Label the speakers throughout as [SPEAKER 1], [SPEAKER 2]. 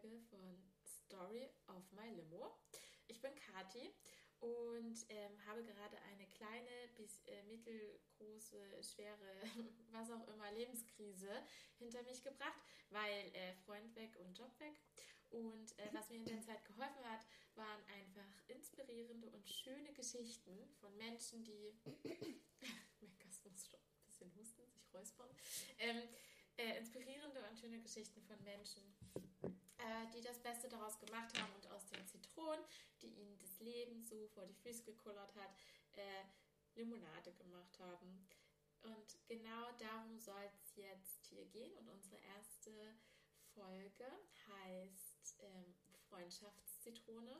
[SPEAKER 1] Folge von Story of My Limo. Ich bin Kati und ähm, habe gerade eine kleine bis äh, mittelgroße, schwere, was auch immer, Lebenskrise hinter mich gebracht, weil äh, Freund weg und Job weg. Und äh, was mir in der Zeit geholfen hat, waren einfach inspirierende und schöne Geschichten von Menschen, die. Meckers muss schon ein bisschen husten, sich räuspern. Ähm, äh, inspirierende und schöne Geschichten von Menschen, äh, die das Beste daraus gemacht haben und aus den Zitronen, die ihnen das Leben so vor die Füße gekullert hat, äh, Limonade gemacht haben. Und genau darum soll es jetzt hier gehen. Und unsere erste Folge heißt ähm, Freundschaftszitrone,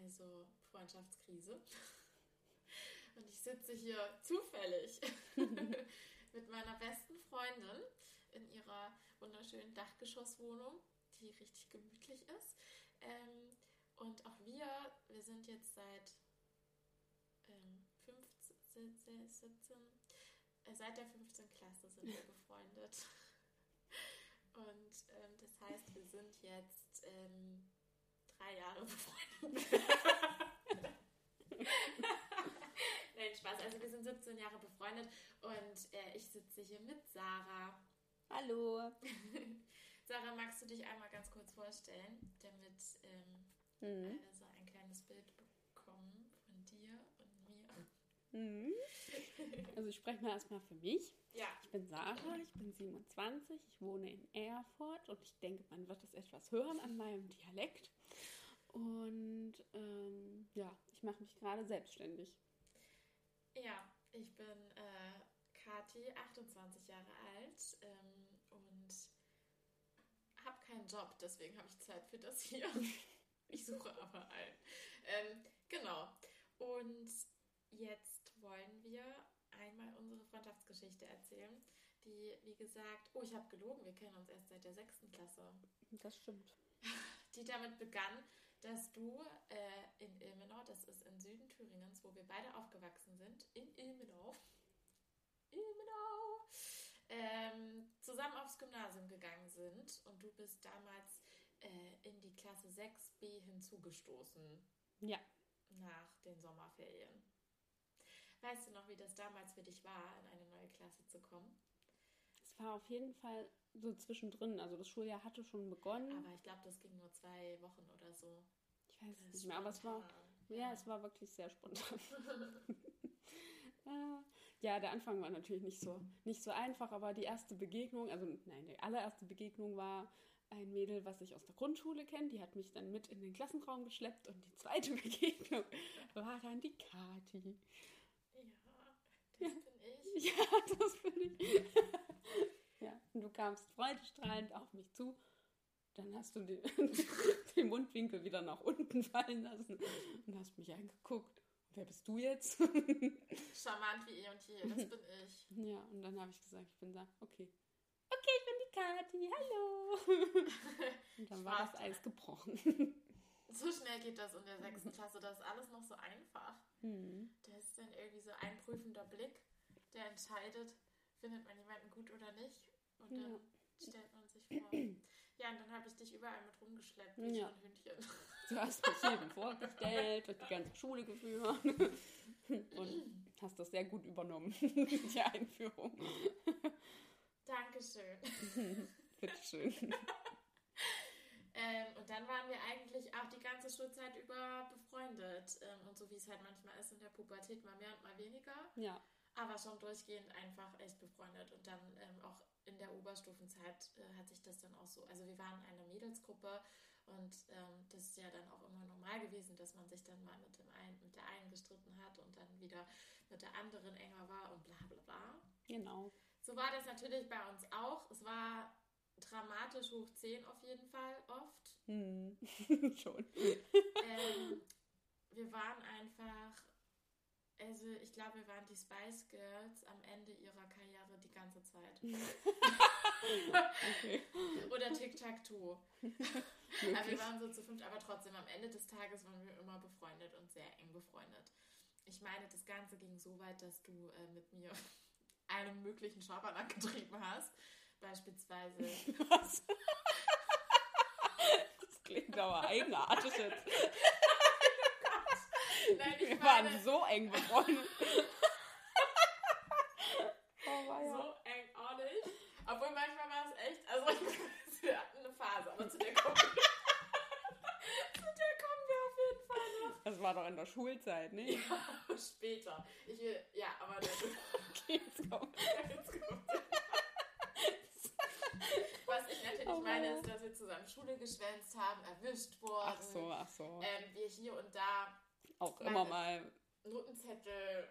[SPEAKER 1] also Freundschaftskrise. Und ich sitze hier zufällig mit meiner besten Freundin in ihrer wunderschönen Dachgeschosswohnung, die richtig gemütlich ist. Ähm, und auch wir, wir sind jetzt seit ähm, 15, 17, äh, seit der 15. Klasse sind wir befreundet. Und ähm, das heißt, wir sind jetzt ähm, drei Jahre befreundet. Nein, Spaß. Also wir sind 17 Jahre befreundet und äh, ich sitze hier mit Sarah.
[SPEAKER 2] Hallo.
[SPEAKER 1] Sarah, magst du dich einmal ganz kurz vorstellen, damit ähm, mhm. alle so ein kleines Bild bekommen von dir und mir?
[SPEAKER 2] Mhm. Also ich spreche mal erstmal für mich. Ja. Ich bin Sarah, ich bin 27, ich wohne in Erfurt und ich denke, man wird es etwas hören an meinem Dialekt. Und ähm, ja, ich mache mich gerade selbstständig.
[SPEAKER 1] Ja, ich bin äh, Kati, 28 Jahre alt ähm, keinen Job, deswegen habe ich Zeit für das hier. ich suche aber einen. Ähm, genau. Und jetzt wollen wir einmal unsere Freundschaftsgeschichte erzählen, die, wie gesagt, oh, ich habe gelogen, wir kennen uns erst seit der sechsten Klasse.
[SPEAKER 2] Das stimmt.
[SPEAKER 1] Die damit begann, dass du äh, in Ilmenau, das ist im Süden Thüringens, wo wir beide aufgewachsen sind, in Ilmenau, Ilmenau, ähm, zusammen aufs Gymnasium gegangen sind und du bist damals äh, in die Klasse 6b hinzugestoßen.
[SPEAKER 2] Ja.
[SPEAKER 1] Nach den Sommerferien. Weißt du noch, wie das damals für dich war, in eine neue Klasse zu kommen?
[SPEAKER 2] Es war auf jeden Fall so zwischendrin. Also das Schuljahr hatte schon begonnen.
[SPEAKER 1] Aber ich glaube, das ging nur zwei Wochen oder so.
[SPEAKER 2] Ich weiß es nicht mehr, aber es war, ja, ja, es war wirklich sehr spontan. ja, der Anfang war natürlich nicht so, nicht so einfach, aber die erste Begegnung, also nein, die allererste Begegnung war ein Mädel, was ich aus der Grundschule kenne. Die hat mich dann mit in den Klassenraum geschleppt und die zweite Begegnung war dann die Kati.
[SPEAKER 1] Ja, das ja. bin ich.
[SPEAKER 2] Ja, das bin ich. ja, und du kamst freudestrahlend auf mich zu. Dann hast du den, den Mundwinkel wieder nach unten fallen lassen und hast mich angeguckt. Wer bist du jetzt?
[SPEAKER 1] Charmant wie eh und je, das bin ich.
[SPEAKER 2] Ja, und dann habe ich gesagt, ich bin da, okay. Okay, ich bin die Kathi, hallo. und dann war das Eis gebrochen.
[SPEAKER 1] So schnell geht das in der sechsten Klasse, das ist alles noch so einfach. Mhm. Da ist dann irgendwie so ein prüfender Blick, der entscheidet, findet man jemanden gut oder nicht. Und dann ja stellt man sich vor. Ja, und dann habe ich dich überall mit rumgeschleppt, wie ja. ein Hündchen.
[SPEAKER 2] Du hast mich jedem vorgestellt, durch die ganze Schule geführt und hast das sehr gut übernommen, die Einführung.
[SPEAKER 1] Dankeschön.
[SPEAKER 2] Bitteschön.
[SPEAKER 1] Ähm, und dann waren wir eigentlich auch die ganze Schulzeit über befreundet. Ähm, und so wie es halt manchmal ist in der Pubertät, mal mehr und mal weniger.
[SPEAKER 2] Ja.
[SPEAKER 1] Aber schon durchgehend einfach echt befreundet. Und dann ähm, auch in der Oberstufenzeit äh, hat sich das dann auch so, also wir waren eine Mädelsgruppe und ähm, das ist ja dann auch immer normal gewesen, dass man sich dann mal mit, dem einen, mit der einen gestritten hat und dann wieder mit der anderen enger war und bla bla bla.
[SPEAKER 2] Genau.
[SPEAKER 1] So war das natürlich bei uns auch. Es war dramatisch hoch 10 auf jeden Fall oft.
[SPEAKER 2] Hm. Schon.
[SPEAKER 1] Ähm, wir waren einfach also ich glaube, wir waren die Spice Girls am Ende ihrer Karriere die ganze Zeit. Oder Tic-Tac-Toe. aber wir waren so zu fünft, aber trotzdem am Ende des Tages waren wir immer befreundet und sehr eng befreundet. Ich meine, das Ganze ging so weit, dass du äh, mit mir einen möglichen Schabernack getrieben hast. Beispielsweise. Was?
[SPEAKER 2] klingt aber eigenartig jetzt.
[SPEAKER 1] Nein, ich
[SPEAKER 2] Wir
[SPEAKER 1] meine,
[SPEAKER 2] waren so eng befreundet. oh,
[SPEAKER 1] so
[SPEAKER 2] weia.
[SPEAKER 1] eng auch nicht. Obwohl manchmal war es echt, also wir hatten eine Phase, aber zu der kommen wir, zu der kommen wir auf jeden Fall noch.
[SPEAKER 2] Das war doch in der Schulzeit, ne?
[SPEAKER 1] Ja, später. Ich will, ja, aber der,
[SPEAKER 2] Okay, jetzt kommt.
[SPEAKER 1] jetzt kommt. Was ich natürlich
[SPEAKER 2] Oh,
[SPEAKER 1] meine, ist, dass wir zusammen Schule geschwänzt haben, erwischt worden.
[SPEAKER 2] Ach so, ach so.
[SPEAKER 1] Ähm, wir hier und da
[SPEAKER 2] Auch immer mal.
[SPEAKER 1] Notenzettel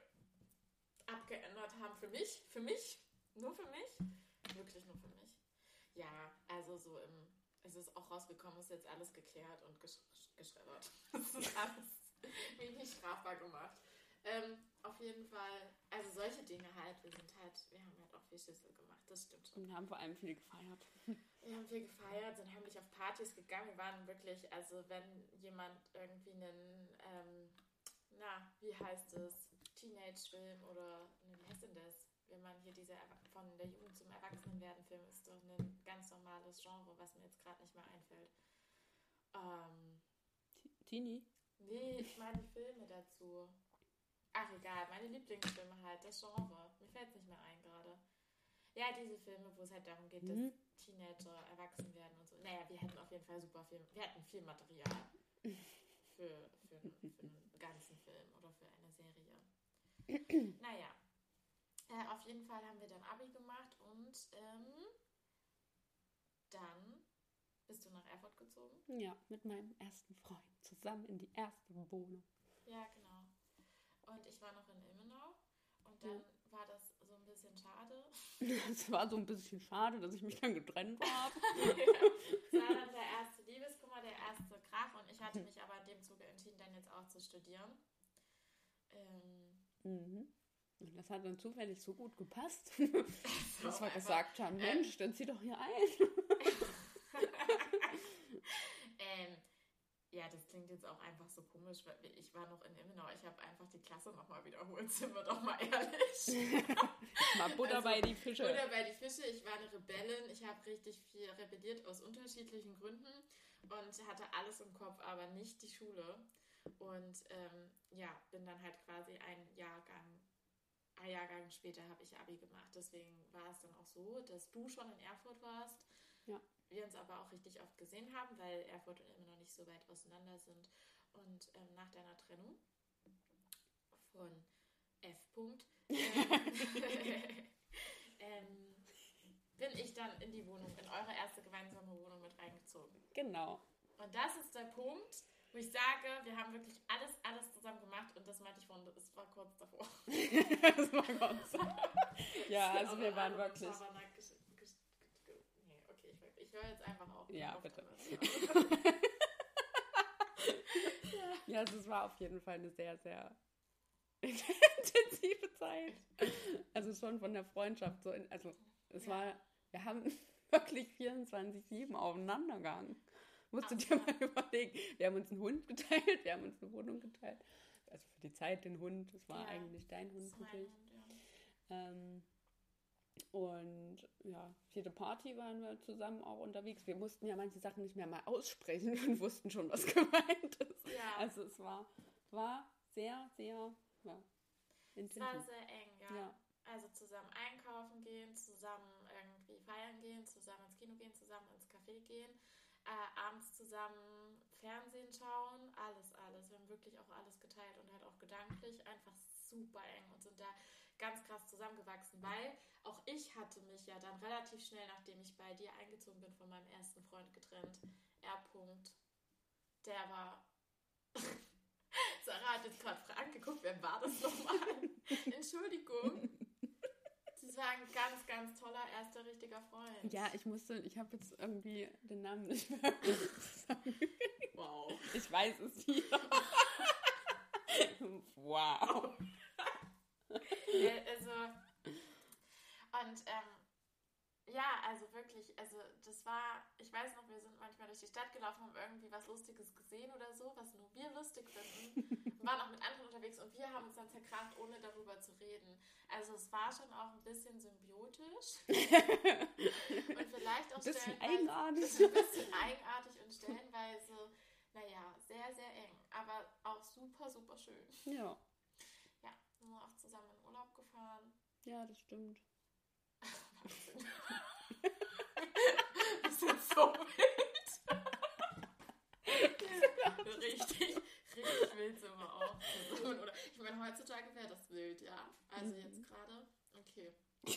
[SPEAKER 1] abgeändert haben für mich. Für mich. Nur für mich. Wirklich nur für mich. Ja, also so im. Es ist auch rausgekommen, ist jetzt alles geklärt und gesch geschreddert. Das ist alles nicht strafbar gemacht. Ähm, auf jeden Fall, also solche Dinge halt, wir sind halt, wir haben halt auch viel Schüssel gemacht, das stimmt schon.
[SPEAKER 2] Und haben vor allem viel gefeiert.
[SPEAKER 1] Wir haben viel gefeiert, sind heimlich auf Partys gegangen. Wir waren wirklich, also wenn jemand irgendwie einen, ähm, na, wie heißt es, Teenage-Film oder, ne, wie heißt denn das? Wenn man hier diese von der Jugend zum Erwachsenenwerden-Film ist doch ein ganz normales Genre, was mir jetzt gerade nicht mehr einfällt. Ähm,
[SPEAKER 2] Tini?
[SPEAKER 1] nee, ich meine die Filme dazu. Ach egal, meine Lieblingsfilme halt, das Genre. Mir fällt es nicht mehr ein gerade. Ja, diese Filme, wo es halt darum geht,
[SPEAKER 2] Mhm.
[SPEAKER 1] dass Teenager erwachsen werden und so. Naja, wir hätten auf jeden Fall super viel, wir hatten viel Material für, für, für einen ganzen Film oder für eine Serie. naja, äh, auf jeden Fall haben wir dann Abi gemacht und ähm, dann bist du nach Erfurt gezogen.
[SPEAKER 2] Ja, mit meinem ersten Freund zusammen in die erste Wohnung.
[SPEAKER 1] Ja, genau. Und ich war noch in Ilmenau und dann
[SPEAKER 2] Ja.
[SPEAKER 1] war das ein bisschen schade.
[SPEAKER 2] Es war so ein bisschen schade, dass ich mich dann getrennt habe.
[SPEAKER 1] Es war dann der erste Liebeskummer, der erste Krach und ich hatte mich aber in dem Zuge entschieden, dann jetzt auch zu studieren. Ähm,
[SPEAKER 2] Mhm. Und das hat dann zufällig so gut gepasst, dass wir gesagt haben, Mensch, dann zieh doch hier ein.
[SPEAKER 1] ähm, ja, das klingt jetzt auch einfach so komisch, weil ich war noch in Ilmenau. Ich habe einfach die Klasse nochmal wiederholt, sind wir doch mal ehrlich.
[SPEAKER 2] Mal Butter
[SPEAKER 1] Also,
[SPEAKER 2] bei die Fische.
[SPEAKER 1] Oder bei die Fische, ich war eine Rebellin. Ich habe richtig viel rebelliert aus unterschiedlichen Gründen und hatte alles im Kopf, aber nicht die Schule. Und ähm, ja, bin dann halt quasi ein Jahrgang, ein Jahrgang später habe ich Abi gemacht. Deswegen war es dann auch so, dass du schon in Erfurt warst.
[SPEAKER 2] Ja.
[SPEAKER 1] Wir uns aber auch richtig oft gesehen haben, weil Erfurt und immer noch nicht so weit auseinander sind. Und ähm, nach deiner Trennung von F. -Punkt, ähm, ähm, bin ich dann in die Wohnung, in eure erste gemeinsame Wohnung mit reingezogen.
[SPEAKER 2] Genau.
[SPEAKER 1] Und das ist der Punkt, wo ich sage, wir haben wirklich alles, alles zusammen gemacht und das meinte ich vorhin, es war kurz davor.
[SPEAKER 2] das war Dank. Ja, also wir waren wirklich.
[SPEAKER 1] Schabernack gesch- gesch- ge- Nee, okay, ich, ich höre jetzt einfach auf.
[SPEAKER 2] Ja, bitte. Ja, also es war auf jeden Fall eine sehr, sehr intensive Zeit. Also schon von der Freundschaft so. In, also es
[SPEAKER 1] Ja.
[SPEAKER 2] war, wir haben wirklich 24-7 aufeinander gegangen. Musst du dir mal überlegen. Wir haben uns einen Hund geteilt, wir haben uns eine Wohnung geteilt. Also für die Zeit den Hund, das war
[SPEAKER 1] Ja,
[SPEAKER 2] eigentlich dein Hund natürlich.
[SPEAKER 1] Hund, ja.
[SPEAKER 2] Ähm, und ja, jede Party waren wir zusammen auch unterwegs. Wir mussten ja manche Sachen nicht mehr mal aussprechen und wussten schon, was gemeint ist.
[SPEAKER 1] Ja.
[SPEAKER 2] Also es war, war sehr, sehr ja,
[SPEAKER 1] Es war
[SPEAKER 2] intensiv.
[SPEAKER 1] sehr eng, ja.
[SPEAKER 2] Ja.
[SPEAKER 1] Also zusammen einkaufen gehen, zusammen irgendwie feiern gehen, zusammen ins Kino gehen, zusammen ins Café gehen, äh, abends zusammen Fernsehen schauen, alles, alles. Wir haben wirklich auch alles geteilt und halt auch gedanklich einfach super eng und sind da ganz krass zusammengewachsen, weil auch ich hatte mich ja dann relativ schnell, nachdem ich bei dir eingezogen bin, von meinem ersten Freund getrennt. R. -Punkt. Der war. Sarah hat jetzt gerade Fragen geguckt, wer war das nochmal? Entschuldigung. Das war ein ganz, ganz toller erster richtiger Freund.
[SPEAKER 2] Ja, ich musste, ich habe jetzt irgendwie den Namen nicht mehr.
[SPEAKER 1] Wow.
[SPEAKER 2] Ich weiß es nicht. wow.
[SPEAKER 1] Also, und ähm, Ja, also wirklich, also das war, ich weiß noch, wir sind manchmal durch die Stadt gelaufen, haben irgendwie was Lustiges gesehen oder so, was nur wir lustig finden, waren auch mit anderen unterwegs und wir haben uns dann zerkracht, ohne darüber zu reden. Also es war schon auch ein bisschen symbiotisch und vielleicht auch
[SPEAKER 2] ein bisschen eigenartig.
[SPEAKER 1] Ein bisschen eigenartig und stellenweise, naja, sehr, sehr eng, aber auch super, super schön.
[SPEAKER 2] Ja.
[SPEAKER 1] Ja, wir auch zusammen gefahren.
[SPEAKER 2] Ja, das stimmt.
[SPEAKER 1] das ist so wild. richtig, richtig wild sind wir auch. Oder, ich meine, heutzutage wäre das wild, ja. Also mhm. jetzt gerade, okay.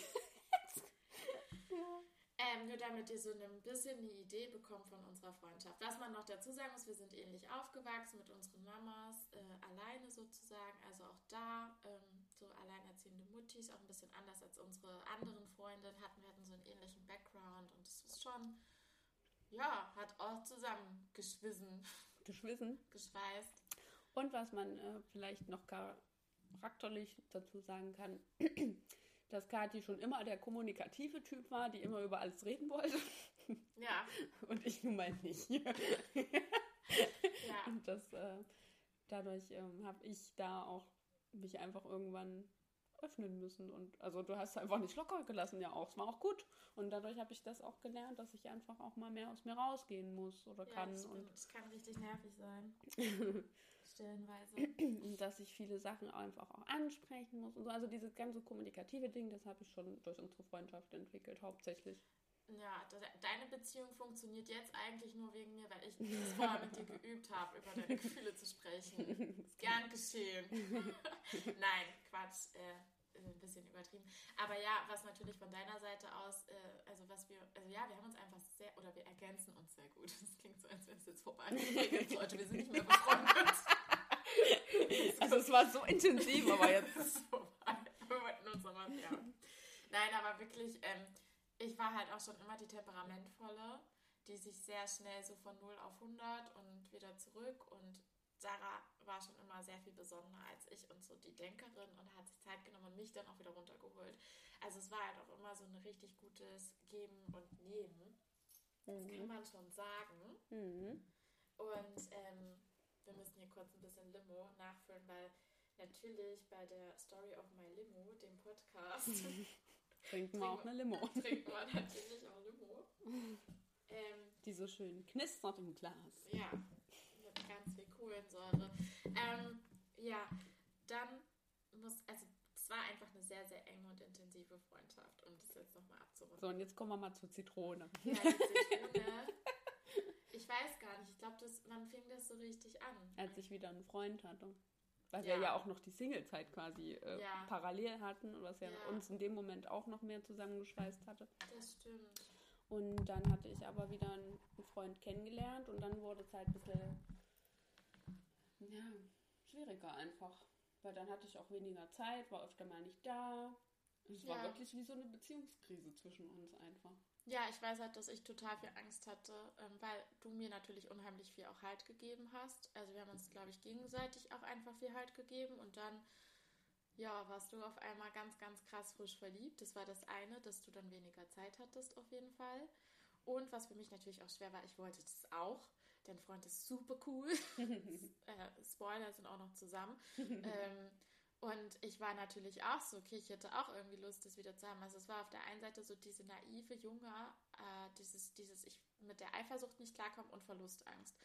[SPEAKER 1] ja. Ähm, nur damit ihr so ein bisschen eine Idee bekommt von unserer Freundschaft. Was man noch dazu sagen muss, wir sind ähnlich aufgewachsen mit unseren Mamas, äh, alleine sozusagen. Also auch da ähm, so alleinerziehende Muttis, auch ein bisschen anders als unsere anderen Freundinnen hatten. Wir hatten so einen ähnlichen Background und es ist schon, ja, hat auch zusammen geschwissen.
[SPEAKER 2] Geschwissen?
[SPEAKER 1] Geschweißt.
[SPEAKER 2] Und was man äh, vielleicht noch charakterlich dazu sagen kann, dass Kathi schon immer der kommunikative Typ war, die immer über alles reden wollte.
[SPEAKER 1] Ja.
[SPEAKER 2] Und ich nun mal nicht. ja. Und das, äh, dadurch ähm, habe ich da auch mich einfach irgendwann öffnen müssen. Und also du hast einfach nicht locker gelassen, ja auch. Es war auch gut. Und dadurch habe ich das auch gelernt, dass ich einfach auch mal mehr aus mir rausgehen muss oder
[SPEAKER 1] ja,
[SPEAKER 2] kann.
[SPEAKER 1] Das
[SPEAKER 2] und
[SPEAKER 1] das kann richtig nervig sein. Stellenweise.
[SPEAKER 2] Und dass ich viele Sachen einfach auch ansprechen muss. Und so. Also dieses ganze kommunikative Ding, das habe ich schon durch unsere Freundschaft entwickelt, hauptsächlich.
[SPEAKER 1] Ja, deine Beziehung funktioniert jetzt eigentlich nur wegen mir, weil ich das vorher mit dir geübt habe, über deine Gefühle zu sprechen. Ist gern geschehen. Nein, Quatsch. Äh, ein bisschen übertrieben. Aber ja, was natürlich von deiner Seite aus, äh, also was wir, also ja, wir haben uns einfach sehr, oder wir ergänzen uns sehr gut. Das klingt so, als wäre es jetzt vorbei. Leute, wir sind nicht mehr befreundet.
[SPEAKER 2] also es war so intensiv, aber jetzt ist es
[SPEAKER 1] vorbei. Wir wollten uns aber, ja. Nein, aber wirklich, ähm, ich war halt auch schon immer die temperamentvolle, die sich sehr schnell so von 0 auf 100 und wieder zurück und Sarah war schon immer sehr viel besonderer als ich und so die Denkerin und hat sich Zeit genommen und mich dann auch wieder runtergeholt. Also es war halt auch immer so ein richtig gutes Geben und Nehmen. Das mhm. kann man schon sagen.
[SPEAKER 2] Mhm.
[SPEAKER 1] Und ähm, wir müssen hier kurz ein bisschen Limo nachfüllen, weil natürlich bei der Story of My Limo, dem Podcast,
[SPEAKER 2] Trinken wir auch eine Limo.
[SPEAKER 1] Trinken wir natürlich auch Limo.
[SPEAKER 2] Ähm, Die so schön knistert im Glas.
[SPEAKER 1] Ja, mit ganz viel Kohlensäure. Ähm, ja, dann muss, also es war einfach eine sehr, sehr enge und intensive Freundschaft, um das jetzt nochmal abzurunden.
[SPEAKER 2] So, und jetzt kommen wir mal zur Zitrone.
[SPEAKER 1] Ja, die Zitrone. ich weiß gar nicht, ich glaube, wann fing das so richtig an?
[SPEAKER 2] Als ich wieder einen Freund hatte. Weil ja. wir ja auch noch die Singlezeit quasi äh, ja. parallel hatten, was ja, ja, uns in dem Moment auch noch mehr zusammengeschweißt hatte.
[SPEAKER 1] Das stimmt.
[SPEAKER 2] Und dann hatte ich aber wieder einen Freund kennengelernt und dann wurde es halt ein bisschen ja, schwieriger einfach. Weil dann hatte ich auch weniger Zeit, war öfter mal nicht da. Es war wirklich wie so eine Beziehungskrise zwischen uns einfach.
[SPEAKER 1] Ja, ich weiß halt, dass ich total viel Angst hatte, ähm, weil du mir natürlich unheimlich viel auch Halt gegeben hast. Also wir haben uns, glaube ich, gegenseitig auch einfach viel Halt gegeben und dann, ja, warst du auf einmal ganz, ganz krass frisch verliebt. Das war das eine, dass du dann weniger Zeit hattest auf jeden Fall. Und was für mich natürlich auch schwer war, ich wollte das auch. Dein Freund ist super cool. äh, Spoiler sind auch noch zusammen. ähm, und ich war natürlich auch so, okay, ich hätte auch irgendwie Lust, das wieder zu haben. Also es war auf der einen Seite so diese naive Junge, äh, dieses, dieses, ich mit der Eifersucht nicht klarkomme und Verlustangst.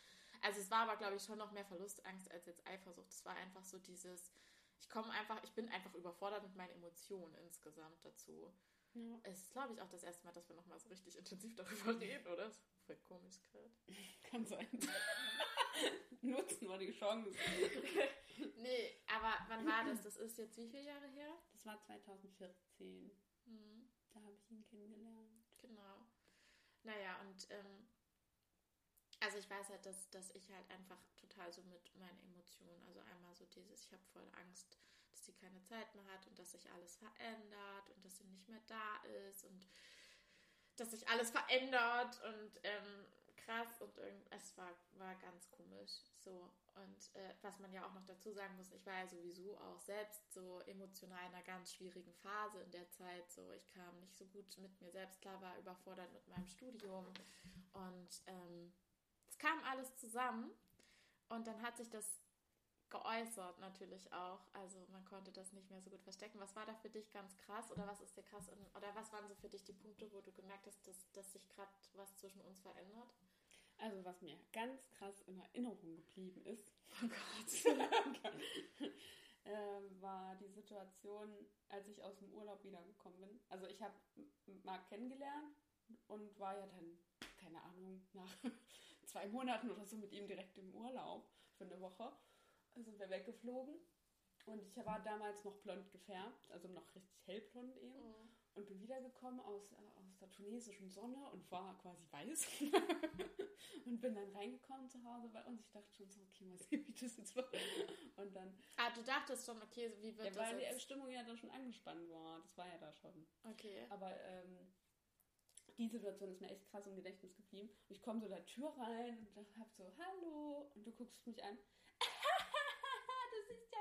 [SPEAKER 1] Also es war aber, glaube ich, schon noch mehr Verlustangst als jetzt Eifersucht. Es war einfach so dieses, ich komme einfach, ich bin einfach überfordert mit meinen Emotionen insgesamt dazu. Ja. Es ist, glaube ich, auch das erste Mal, dass wir nochmal so richtig intensiv darüber reden, oder? Das ist voll komisch gerade.
[SPEAKER 2] Kann sein. Nutzen wir die Chance.
[SPEAKER 1] nee, aber wann war das? Das ist jetzt wie viele Jahre her?
[SPEAKER 2] Das war 2014.
[SPEAKER 1] Mhm.
[SPEAKER 2] Da habe ich ihn kennengelernt.
[SPEAKER 1] Genau. Naja, und ähm, also ich weiß halt, dass, dass ich halt einfach total so mit meinen Emotionen, also einmal so dieses, ich habe voll Angst, dass sie keine Zeit mehr hat und dass sich alles verändert und dass sie nicht mehr da ist und dass sich alles verändert und ähm, krass und es war, war ganz komisch. So. Und äh, was man ja auch noch dazu sagen muss, ich war ja sowieso auch selbst so emotional in einer ganz schwierigen Phase in der Zeit. So, ich kam nicht so gut mit mir selbst klar, war überfordert mit meinem Studium. Und ähm, es kam alles zusammen. Und dann hat sich das geäußert natürlich auch. Also man konnte das nicht mehr so gut verstecken. Was war da für dich ganz krass oder was ist dir krass in, oder was waren so für dich die Punkte, wo du gemerkt hast, dass, dass sich gerade was zwischen uns verändert?
[SPEAKER 2] Also was mir ganz krass in Erinnerung geblieben ist, oh Gott, äh, war die Situation, als ich aus dem Urlaub wiedergekommen bin. Also ich habe Marc kennengelernt und war ja dann, keine Ahnung, nach zwei Monaten oder so mit ihm direkt im Urlaub für eine Woche sind wir weggeflogen. Und ich war damals noch blond gefärbt, also noch richtig hellblond eben. Oh. Und bin wiedergekommen aus, äh, aus der tunesischen Sonne und war quasi weiß. und bin dann reingekommen zu Hause bei uns. Ich dachte schon so, okay, mal sehen, wie das jetzt wird. Und dann.
[SPEAKER 1] Ah, du dachtest schon, okay, wie wird
[SPEAKER 2] ja,
[SPEAKER 1] das?
[SPEAKER 2] Weil jetzt? die Stimmung ja dann schon angespannt war. Das war ja da schon.
[SPEAKER 1] Okay.
[SPEAKER 2] Aber ähm, die Situation ist mir echt krass im Gedächtnis geblieben. Und ich komme so der Tür rein und hab so, hallo. Und du guckst mich an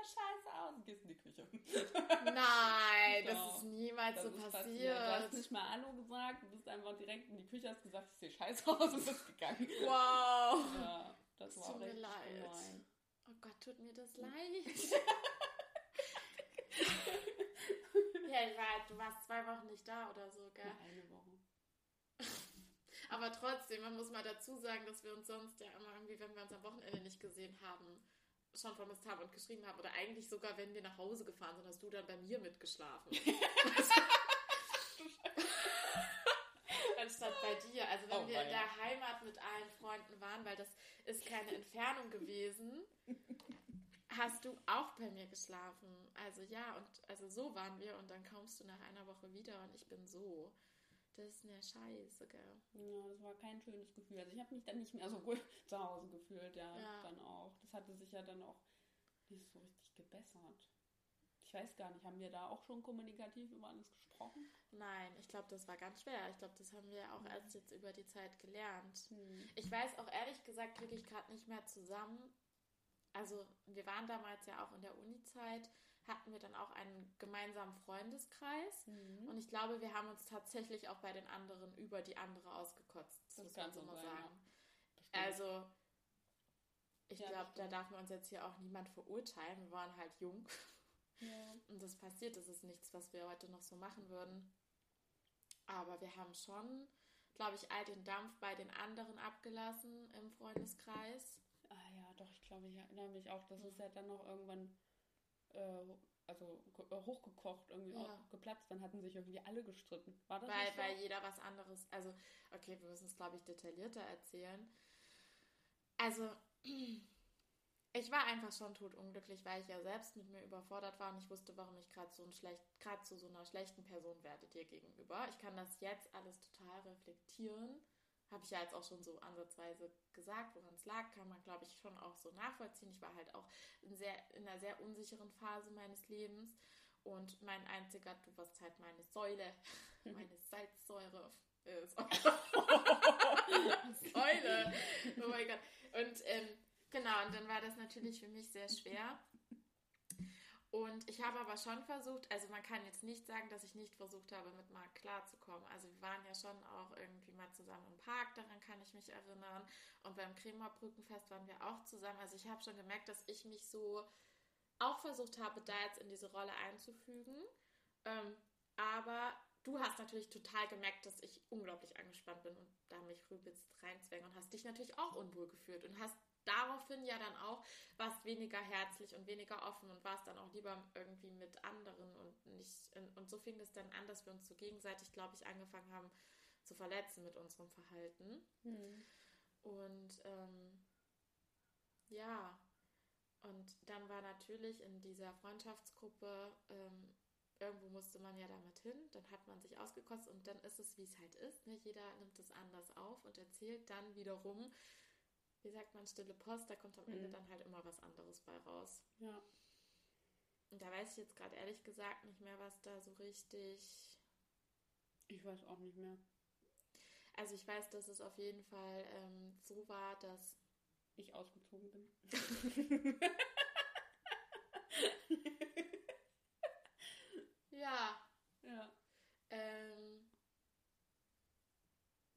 [SPEAKER 2] scheiße aus und gehst in die Küche.
[SPEAKER 1] Nein, das ist niemals das so ist passiert. passiert.
[SPEAKER 2] Du hast nicht mal Hallo gesagt, du bist einfach direkt in die Küche, hast gesagt, ich sehe scheiße aus und bist gegangen.
[SPEAKER 1] Wow.
[SPEAKER 2] Ja, das, das war tut mir leid. Gemein.
[SPEAKER 1] Oh Gott, tut mir das leid. ja, ich war, du warst zwei Wochen nicht da oder so, gell?
[SPEAKER 2] Ja, eine Woche.
[SPEAKER 1] Aber trotzdem, man muss mal dazu sagen, dass wir uns sonst ja immer irgendwie, wenn wir uns am Wochenende nicht gesehen haben, schon vermisst haben und geschrieben haben. Oder eigentlich sogar, wenn wir nach Hause gefahren sind, hast du dann bei mir mitgeschlafen. Anstatt bei dir. Also wenn oh, wir in der Heimat mit allen Freunden waren, weil das ist keine Entfernung gewesen, hast du auch bei mir geschlafen. Also ja, und also so waren wir und dann kommst du nach einer Woche wieder und ich bin so. Das ist eine Scheiße, gell?
[SPEAKER 2] Ja, das war kein schönes Gefühl. Also ich habe mich dann nicht mehr so gut zu Hause gefühlt, ja, ja, dann auch. Das hatte sich ja dann auch nicht so richtig gebessert. Ich weiß gar nicht, haben wir da auch schon kommunikativ über alles gesprochen?
[SPEAKER 1] Nein, ich glaube, das war ganz schwer. Ich glaube, das haben wir auch erst jetzt über die Zeit gelernt. Hm. Ich weiß auch ehrlich gesagt wirklich gerade nicht mehr zusammen. Also wir waren damals ja auch in der Uni-Zeit hatten wir dann auch einen gemeinsamen Freundeskreis. Mhm. Und ich glaube, wir haben uns tatsächlich auch bei den anderen über die andere ausgekotzt. Das muss man so mal sagen. Ja. Also, ich ja, glaube, da darf man uns jetzt hier auch niemand verurteilen. Wir waren halt jung. Ja. Und das passiert, das ist nichts, was wir heute noch so machen würden. Aber wir haben schon, glaube ich, all den Dampf bei den anderen abgelassen im Freundeskreis.
[SPEAKER 2] Ah ja, doch, ich glaube, ich erinnere mich auch, dass es ja dann noch irgendwann äh, also äh, hochgekocht, irgendwie ja. auch geplatzt, dann hatten sich irgendwie alle gestritten.
[SPEAKER 1] War das weil, weil jeder was anderes, also, okay, wir müssen es, glaube ich, detaillierter erzählen. Also, ich war einfach schon totunglücklich, weil ich ja selbst mit mir überfordert war und ich wusste, warum ich gerade so ein schlecht, gerade zu so einer schlechten Person werde dir gegenüber. Ich kann das jetzt alles total reflektieren habe ich ja jetzt auch schon so ansatzweise gesagt, woran es lag, kann man, glaube ich, schon auch so nachvollziehen. Ich war halt auch in, sehr, in einer sehr unsicheren Phase meines Lebens und mein einziger, du warst halt meine Säule, meine Salzsäure. Äh, Säule. Oh mein Gott. Und ähm, genau, und dann war das natürlich für mich sehr schwer. Und ich habe aber schon versucht, also man kann jetzt nicht sagen, dass ich nicht versucht habe, mit Marc klarzukommen. Also wir waren ja schon auch irgendwie mal zusammen im Park, daran kann ich mich erinnern. Und beim Kremerbrückenfest waren wir auch zusammen. Also ich habe schon gemerkt, dass ich mich so auch versucht habe, da jetzt in diese Rolle einzufügen. Ähm, aber du hast natürlich total gemerkt, dass ich unglaublich angespannt bin und da mich rübelst reinzwängen und hast dich natürlich auch unwohl gefühlt und hast daraufhin ja dann auch warst weniger herzlich und weniger offen und warst dann auch lieber irgendwie mit anderen und nicht und so fing es dann an, dass wir uns so gegenseitig, glaube ich, angefangen haben zu verletzen mit unserem Verhalten. Mhm. Und ähm, ja, und dann war natürlich in dieser Freundschaftsgruppe, ähm, irgendwo musste man ja damit hin, dann hat man sich ausgekostet und dann ist es, wie es halt ist. Ne? Jeder nimmt es anders auf und erzählt dann wiederum, wie sagt man, stille Post, da kommt am Ende mhm. dann halt immer was anderes bei raus.
[SPEAKER 2] Ja.
[SPEAKER 1] Und da weiß ich jetzt gerade ehrlich gesagt nicht mehr, was da so richtig.
[SPEAKER 2] Ich weiß auch nicht mehr.
[SPEAKER 1] Also ich weiß, dass es auf jeden Fall ähm, so war, dass
[SPEAKER 2] ich ausgezogen bin.
[SPEAKER 1] ja. Ja. Ähm,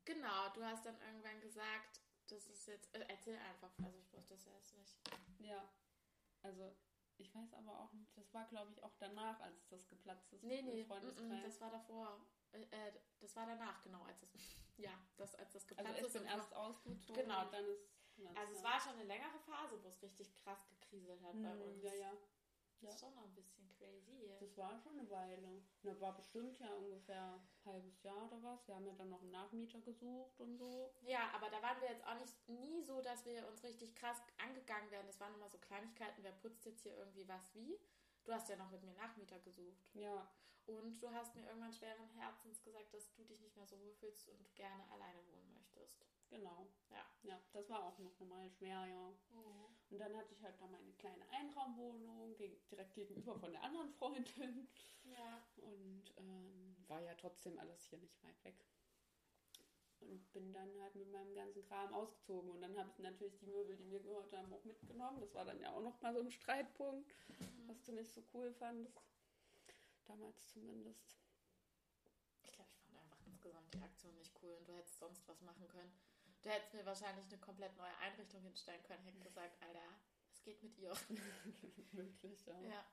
[SPEAKER 1] genau, du hast dann irgendwann gesagt, das ist jetzt. Äh, erzähl einfach, also ich wusste das jetzt nicht.
[SPEAKER 2] Ja. Also ich weiß aber auch nicht, das war glaube ich auch danach, als das geplatzt ist.
[SPEAKER 1] Nee, nee, m das war davor. Äh, äh, das war danach, genau, als das. ja, das, als das
[SPEAKER 2] geplatzt also ist. Also erst ausgezogen
[SPEAKER 1] genau. und dann ist. Also es war schon eine längere Phase, wo es richtig krass gekriselt hat mhm, bei uns.
[SPEAKER 2] Ja, ja.
[SPEAKER 1] Das ist schon noch ein bisschen crazy.
[SPEAKER 2] Das war schon eine Weile. Das war bestimmt ja ungefähr ein halbes Jahr oder was. Wir haben ja dann noch einen Nachmieter gesucht und so.
[SPEAKER 1] Ja, aber da waren wir jetzt auch nicht nie so, dass wir uns richtig krass angegangen werden. Das waren immer so Kleinigkeiten. Wer putzt jetzt hier irgendwie was wie? Du hast ja noch mit mir Nachmieter gesucht.
[SPEAKER 2] Ja.
[SPEAKER 1] Und du hast mir irgendwann schweren Herzens gesagt, dass du dich nicht mehr so wohlfühlst und gerne alleine wohnen möchtest.
[SPEAKER 2] Genau.
[SPEAKER 1] Ja.
[SPEAKER 2] Ja, das war auch noch normal schwer, ja. Mhm. Und dann hatte ich halt da meine kleine Einraumwohnung direkt gegenüber von der anderen Freundin.
[SPEAKER 1] Ja.
[SPEAKER 2] Und ähm, war ja trotzdem alles hier nicht weit weg. Und bin dann halt mit meinem ganzen Kram ausgezogen. Und dann habe ich natürlich die Möbel, die mir gehört haben, auch mitgenommen. Das war dann ja auch noch mal so ein Streitpunkt, mhm. was du nicht so cool fandest. Damals zumindest.
[SPEAKER 1] Ich glaube, ich fand einfach insgesamt die Aktion nicht cool und du hättest sonst was machen können. Du hättest mir wahrscheinlich eine komplett neue Einrichtung hinstellen können, hätten gesagt, Alter, es geht mit ihr.
[SPEAKER 2] Möglich, ja.
[SPEAKER 1] Ja.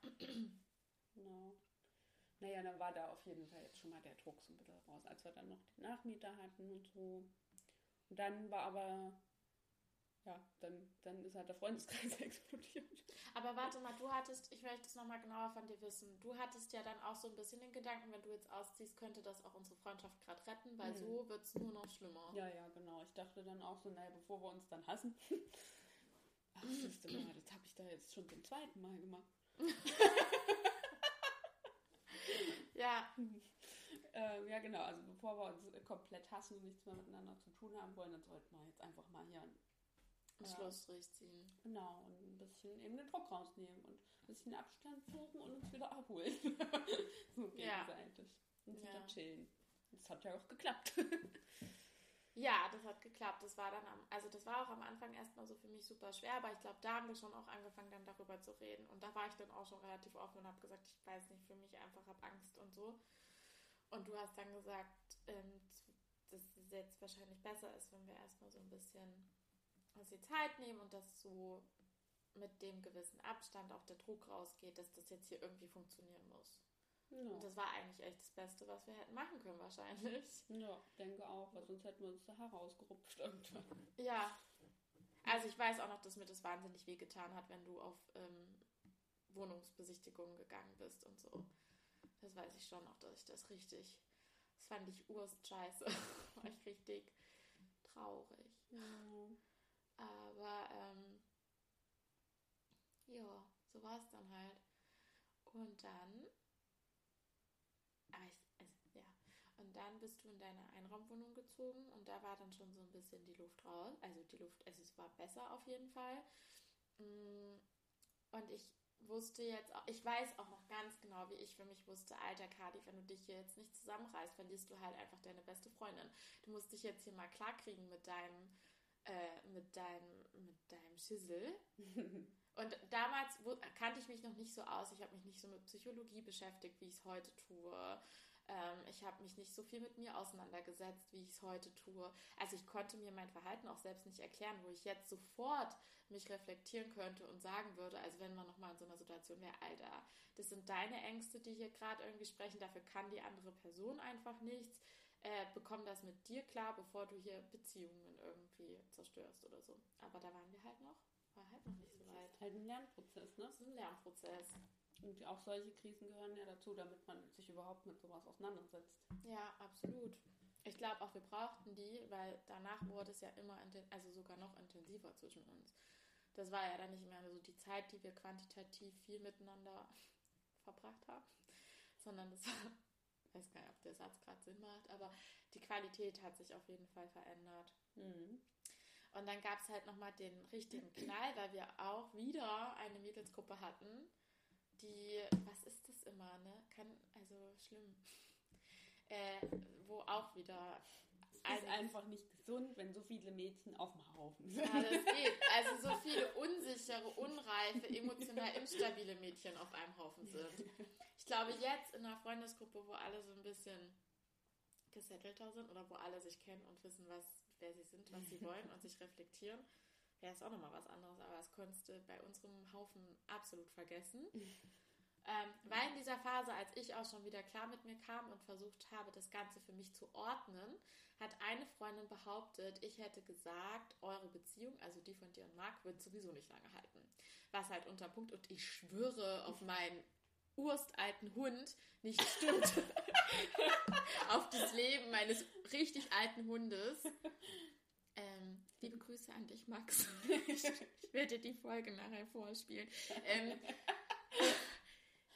[SPEAKER 2] Genau. Naja, dann war da auf jeden Fall jetzt schon mal der Druck so ein bisschen raus, als wir dann noch den Nachmieter hatten und so. Und dann war aber ja, dann, dann ist halt der Freundeskreis explodiert.
[SPEAKER 1] Aber warte mal, du hattest, ich möchte es nochmal genauer von dir wissen, du hattest ja dann auch so ein bisschen den Gedanken, wenn du jetzt ausziehst, könnte das auch unsere Freundschaft gerade retten, weil mhm. so wird es nur noch schlimmer.
[SPEAKER 2] Ja, ja, genau. Ich dachte dann auch so, naja, bevor wir uns dann hassen. Ach, siehst du mal, das habe ich da jetzt schon zum zweiten Mal gemacht.
[SPEAKER 1] ja.
[SPEAKER 2] ähm, ja, genau. Also bevor wir uns komplett hassen und nichts mehr miteinander zu tun haben wollen, dann sollten wir jetzt einfach mal hier
[SPEAKER 1] einen Schlussstrich ziehen.
[SPEAKER 2] Genau, und ein bisschen eben den Druck rausnehmen und ein bisschen Abstand suchen und uns wieder abholen. so gegenseitig. Ja. Und wieder ja. chillen. Das hat ja auch geklappt.
[SPEAKER 1] ja, das hat geklappt. Das war dann am, also das war auch am Anfang erstmal so für mich super schwer, aber ich glaube, da haben wir schon auch angefangen, dann darüber zu reden. Und da war ich dann auch schon relativ offen und habe gesagt, ich weiß nicht, für mich einfach habe Angst und so. Und du hast dann gesagt, ähm, dass es jetzt wahrscheinlich besser ist, wenn wir erstmal so ein bisschen uns die Zeit nehmen und dass so mit dem gewissen Abstand auch der Druck rausgeht, dass das jetzt hier irgendwie funktionieren muss. Ja. Und das war eigentlich echt das Beste, was wir hätten machen können, wahrscheinlich.
[SPEAKER 2] Ja, denke auch, weil sonst hätten wir uns da herausgerupft irgendwann.
[SPEAKER 1] Ja. Also ich weiß auch noch, dass mir das wahnsinnig wehgetan hat, wenn du auf ähm, Wohnungsbesichtigungen gegangen bist und so. Das weiß ich schon noch, dass ich das richtig, das fand ich urst scheiße. war ich richtig traurig.
[SPEAKER 2] Ja.
[SPEAKER 1] Aber ähm, ja, so war es dann halt. Und dann, aber ich, also, ja, und dann bist du in deine Einraumwohnung gezogen und da war dann schon so ein bisschen die Luft raus. Also die Luft, also es war besser auf jeden Fall. Mm, und ich wusste jetzt auch, ich weiß auch noch ganz genau, wie ich für mich wusste, alter Kadi, wenn du dich hier jetzt nicht zusammenreißt, verlierst du halt einfach deine beste Freundin. Du musst dich jetzt hier mal klarkriegen mit deinem äh, mit deinem, mit deinem Schissel. Und damals kannte ich mich noch nicht so aus. Ich habe mich nicht so mit Psychologie beschäftigt, wie ich es heute tue. Ähm, ich habe mich nicht so viel mit mir auseinandergesetzt, wie ich es heute tue. Also ich konnte mir mein Verhalten auch selbst nicht erklären, wo ich jetzt sofort mich reflektieren könnte und sagen würde, also wenn man nochmal in so einer Situation wäre, Alter, das sind deine Ängste, die hier gerade irgendwie sprechen, dafür kann die andere Person einfach nichts äh, bekomm das mit dir klar, bevor du hier Beziehungen irgendwie zerstörst oder so. Aber da waren wir halt noch, war halt noch nicht so weit.
[SPEAKER 2] Das ist halt ein Lernprozess, ne?
[SPEAKER 1] Das ist ein Lernprozess.
[SPEAKER 2] Und auch solche Krisen gehören ja dazu, damit man sich überhaupt mit sowas auseinandersetzt.
[SPEAKER 1] Ja, absolut. Ich glaube auch, wir brauchten die, weil danach wurde es ja immer, also sogar noch intensiver zwischen uns. Das war ja dann nicht mehr so die Zeit, die wir quantitativ viel miteinander verbracht haben, sondern das war ich weiß gar nicht, ob der Satz gerade Sinn macht, aber die Qualität hat sich auf jeden Fall verändert.
[SPEAKER 2] Mhm.
[SPEAKER 1] Und dann gab es halt nochmal den richtigen Knall, weil wir auch wieder eine Mädelsgruppe hatten, die, was ist das immer, ne? Kann, also schlimm. Äh, wo auch wieder
[SPEAKER 2] ist einfach nicht gesund, wenn so viele Mädchen auf dem Haufen sind.
[SPEAKER 1] Ja, das geht. Also so viele unsichere, unreife, emotional instabile Mädchen auf einem Haufen sind. Ich glaube, jetzt in einer Freundesgruppe, wo alle so ein bisschen gesettelter sind oder wo alle sich kennen und wissen, was, wer sie sind, was sie wollen und sich reflektieren, wäre es auch nochmal was anderes. Aber das konntest du bei unserem Haufen absolut vergessen. Ähm, weil in dieser Phase, als ich auch schon wieder klar mit mir kam und versucht habe, das Ganze für mich zu ordnen, hat eine Freundin behauptet, ich hätte gesagt, eure Beziehung, also die von dir und Marc, wird sowieso nicht lange halten. Was halt unter Punkt, und ich schwöre auf meinen urstalten Hund nicht stimmt. auf das Leben meines richtig alten Hundes. Liebe Grüße an dich, Max. ich, ich werde dir die Folge nachher vorspielen. Ähm,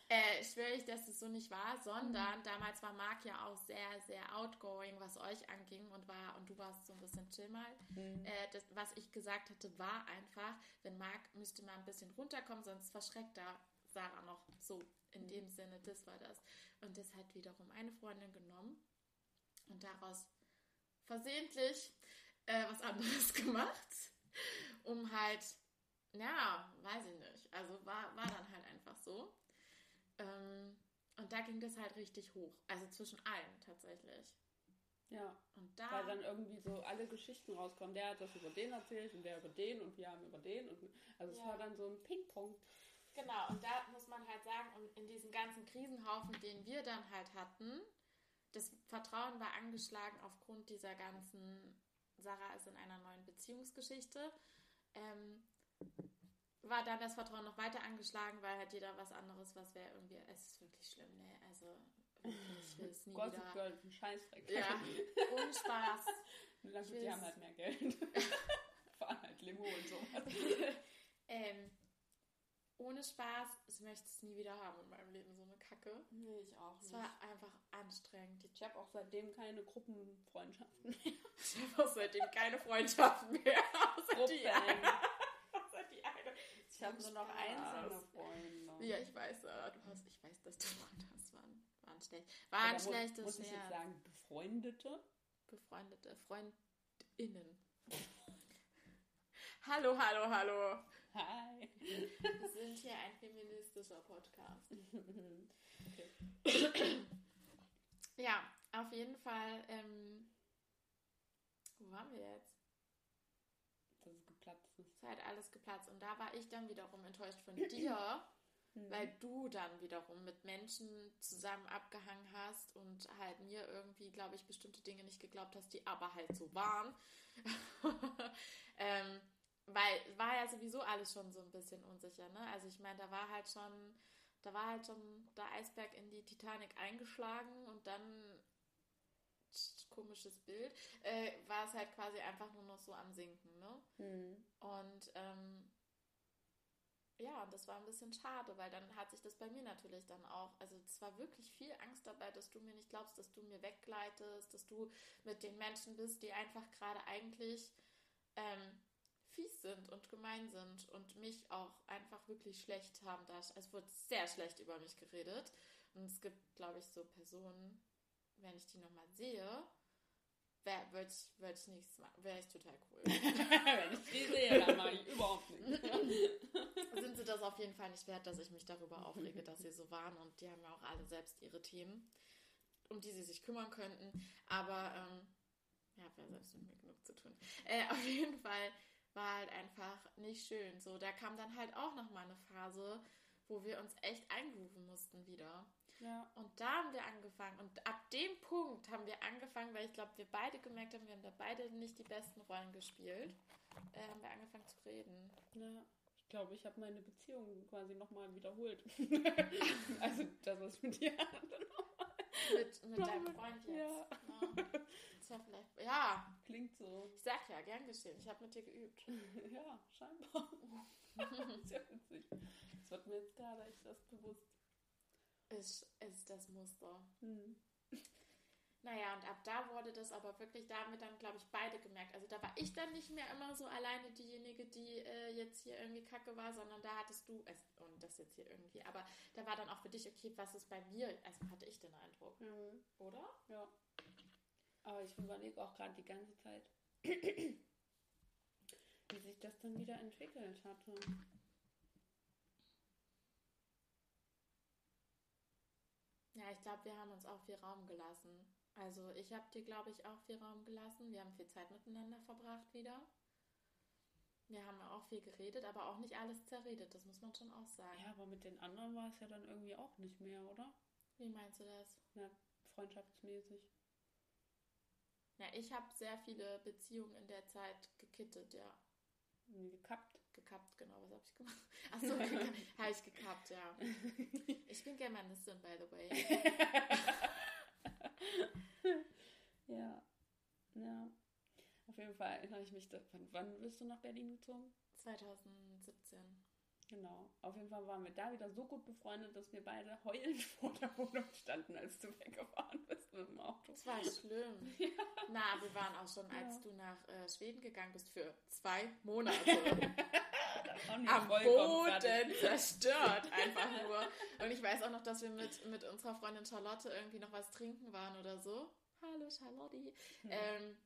[SPEAKER 1] äh, schwöre ich, dass es so nicht war, sondern mhm. damals war Marc ja auch sehr, sehr outgoing, was euch anging und war, und du warst so ein bisschen chill mal. Mhm. Äh, das, was ich gesagt hatte, war einfach, wenn Marc müsste mal ein bisschen runterkommen, sonst verschreckt er Sarah noch so in mhm. dem Sinne, das war das. Und das hat wiederum eine Freundin genommen und daraus versehentlich äh, was anderes gemacht, um halt, ja, weiß ich nicht. Also war, war dann halt einfach so. Ähm, und da ging das halt richtig hoch. Also zwischen allen tatsächlich.
[SPEAKER 2] Ja. Und da. Weil dann irgendwie so alle Geschichten rauskommen. Der hat das über den erzählt und der über den und wir haben über den. Und, also es war dann so ein Ping-Pong.
[SPEAKER 1] Genau, und da muss man halt sagen, in diesem ganzen Krisenhaufen, den wir dann halt hatten, das Vertrauen war angeschlagen aufgrund dieser ganzen, Sarah ist in einer neuen Beziehungsgeschichte. Ähm, war dann das Vertrauen noch weiter angeschlagen, weil halt jeder was anderes, was wäre irgendwie, es ist wirklich schlimm, ne? Also ich will es nie Gossip wieder. Girl, ein Scheißdreck. Ja, ohne Spaß.
[SPEAKER 2] die haben halt mehr Geld. Fahren halt Limo und sowas.
[SPEAKER 1] ohne Spaß, ich möchte es nie wieder haben in meinem Leben, so eine Kacke.
[SPEAKER 2] Nee, ich auch
[SPEAKER 1] nicht. Es war einfach anstrengend.
[SPEAKER 2] Ich habe auch seitdem keine Gruppenfreundschaften
[SPEAKER 1] mehr. Ich habe auch seitdem keine Freundschaften mehr. Außer die eine. Außer die eine.
[SPEAKER 2] Ich habe nur noch einzelne Freunde.
[SPEAKER 1] Ja, ich weiß, äh, du hast, ich weiß, dass du Freunde hast. Waren, waren schlecht. Waren ja, schlechte
[SPEAKER 2] Muss ich jetzt sagen, befreundete?
[SPEAKER 1] Befreundete, Freundinnen. hallo, hallo, hallo.
[SPEAKER 2] Hi.
[SPEAKER 1] Wir sind hier ein feministischer Podcast.
[SPEAKER 2] Okay.
[SPEAKER 1] ja, auf jeden Fall. Ähm, wo waren wir jetzt?
[SPEAKER 2] Dass es geplatzt ist.
[SPEAKER 1] Es ist halt alles geplatzt. Und da war ich dann wiederum enttäuscht von dir, mhm. weil du dann wiederum mit Menschen zusammen abgehangen hast und halt mir irgendwie, glaube ich, bestimmte Dinge nicht geglaubt hast, die aber halt so waren. ähm, weil war ja sowieso alles schon so ein bisschen unsicher, ne? Also ich meine, da war halt schon, da war halt schon der Eisberg in die Titanic eingeschlagen und dann komisches Bild, äh, war es halt quasi einfach nur noch so am Sinken, ne? Mhm. Und ähm, ja, und das war ein bisschen schade, weil dann hat sich das bei mir natürlich dann auch, also es war wirklich viel Angst dabei, dass du mir nicht glaubst, dass du mir weggleitest, dass du mit den Menschen bist, die einfach gerade eigentlich ähm, fies sind und gemein sind und mich auch einfach wirklich schlecht haben. Da, es wurde sehr schlecht über mich geredet. Und es gibt, glaube ich, so Personen, wenn ich die nochmal sehe, würde ich, würd ich nichts machen. Wäre ich total cool.
[SPEAKER 2] wenn ich die sehe, dann mache ich überhaupt nichts.
[SPEAKER 1] Sind sie das auf jeden Fall nicht wert, dass ich mich darüber aufrege, dass sie so waren. Und die haben ja auch alle selbst ihre Themen, um die sie sich kümmern könnten. Aber ähm, ja, wäre selbst mit mir genug zu tun. Äh, auf jeden Fall war halt einfach nicht schön. So, da kam dann halt auch noch mal eine Phase, wo wir uns echt eingrooven mussten wieder.
[SPEAKER 2] Ja.
[SPEAKER 1] Und da haben wir angefangen. Und ab dem Punkt haben wir angefangen, weil ich glaube, wir beide gemerkt haben, wir haben da beide nicht die besten Rollen gespielt, äh, haben wir angefangen zu reden.
[SPEAKER 2] Ja. Ich glaube, ich habe meine Beziehung quasi nochmal wiederholt. also das, was mit dir
[SPEAKER 1] mit, mit deinem Freund jetzt. Ja. ja. Ist ja vielleicht. Ja.
[SPEAKER 2] Klingt so.
[SPEAKER 1] Ich sag ja, gern geschehen. Ich habe mit dir geübt.
[SPEAKER 2] ja, scheinbar. ist ja witzig. Das wird mir jetzt klar, da ist das bewusst.
[SPEAKER 1] Ist, ist das Muster. Hm. Naja, und ab da wurde das aber wirklich, da haben wir dann, glaube ich, beide gemerkt. Also da war ich dann nicht mehr immer so alleine diejenige, die äh, jetzt hier irgendwie kacke war, sondern da hattest du, es, und das jetzt hier irgendwie, aber da war dann auch für dich, okay, was ist bei mir, also hatte ich den Eindruck. Mhm. Oder?
[SPEAKER 2] Ja. Aber ich überlege auch gerade die ganze Zeit, wie sich das dann wieder entwickelt hatte.
[SPEAKER 1] Ja, ich glaube, wir haben uns auch viel Raum gelassen. Also ich habe dir, glaube ich, auch viel Raum gelassen. Wir haben viel Zeit miteinander verbracht wieder. Wir haben auch viel geredet, aber auch nicht alles zerredet, das muss man schon auch sagen.
[SPEAKER 2] Ja, aber mit den anderen war es ja dann irgendwie auch nicht mehr, oder?
[SPEAKER 1] Wie meinst du das?
[SPEAKER 2] Ja, freundschaftsmäßig.
[SPEAKER 1] Ja, ich habe sehr viele Beziehungen in der Zeit gekittet, ja.
[SPEAKER 2] Gekappt?
[SPEAKER 1] Gekappt, genau. Was habe ich gemacht? Achso, habe ich gekappt, ja. Ich bin Germanistin, by the way.
[SPEAKER 2] ja. Ja. Auf jeden Fall erinnere ich mich, wann, wann bist du nach Berlin gezogen?
[SPEAKER 1] 2017.
[SPEAKER 2] Genau. Auf jeden Fall waren wir da wieder so gut befreundet, dass wir beide heulend vor der Wohnung standen, als du weggefahren bist mit dem Auto.
[SPEAKER 1] Das war schlimm. Ja. Na, wir waren auch schon, als ja. du nach äh, Schweden gegangen bist, für zwei Monate. Am Boden zerstört, einfach nur. Und ich weiß auch noch, dass wir mit, mit unserer Freundin Charlotte irgendwie noch was trinken waren oder so. Hallo Charlotte. Hm. Ähm,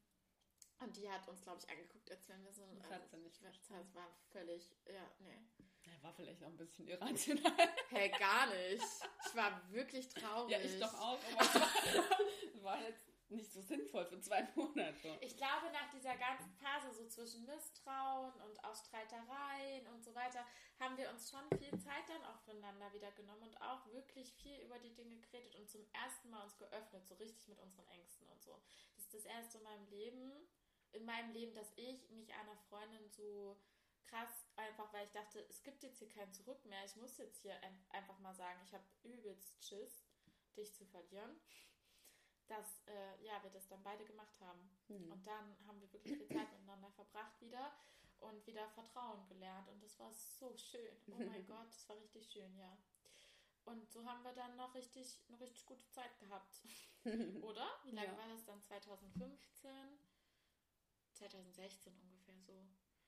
[SPEAKER 1] und die hat uns, glaube ich, angeguckt, als wenn wir so. Das
[SPEAKER 2] hat sie nicht
[SPEAKER 1] verstanden. Das war völlig, ja, nee.
[SPEAKER 2] Er war vielleicht auch ein bisschen irrational.
[SPEAKER 1] Hey, gar nicht. Ich war wirklich traurig.
[SPEAKER 2] Ja, ich doch auch, aber es war jetzt nicht so sinnvoll für zwei Monate.
[SPEAKER 1] Ich glaube, nach dieser ganzen Phase, so zwischen Misstrauen und auch Streitereien und so weiter, haben wir uns schon viel Zeit dann auch voneinander wieder genommen und auch wirklich viel über die Dinge geredet und zum ersten Mal uns geöffnet, so richtig mit unseren Ängsten und so. Das ist das erste in meinem Leben, in meinem Leben, dass ich mich einer Freundin so krass, einfach weil ich dachte, es gibt jetzt hier kein Zurück mehr. Ich muss jetzt hier einfach mal sagen, ich habe übelst Schiss, dich zu verlieren. Dass äh, ja, wir das dann beide gemacht haben. Mhm. Und dann haben wir wirklich viel Zeit miteinander verbracht wieder und wieder Vertrauen gelernt. Und das war so schön. Oh mein Gott, das war richtig schön, ja. Und so haben wir dann noch richtig, eine richtig gute Zeit gehabt. Oder? Wie lange ja. war das dann? 2015? 2016 ungefähr so.